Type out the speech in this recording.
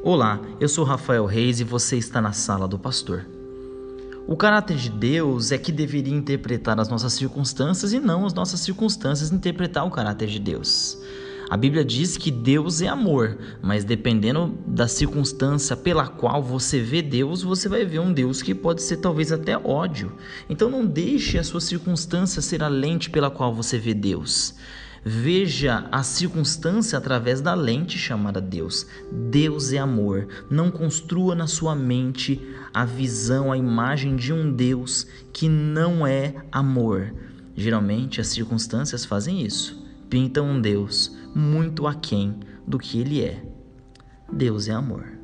Olá, eu sou Rafael Reis e você está na sala do pastor. O caráter de Deus é que deveria interpretar as nossas circunstâncias e não as nossas circunstâncias interpretar o caráter de Deus. A Bíblia diz que Deus é amor, mas dependendo da circunstância pela qual você vê Deus, você vai ver um Deus que pode ser talvez até ódio. Então não deixe a sua circunstância ser a lente pela qual você vê Deus. Veja a circunstância através da lente chamada Deus. Deus é amor. Não construa na sua mente a visão, a imagem de um Deus que não é amor. Geralmente as circunstâncias fazem isso. Pintam um Deus muito aquém do que ele é. Deus é amor.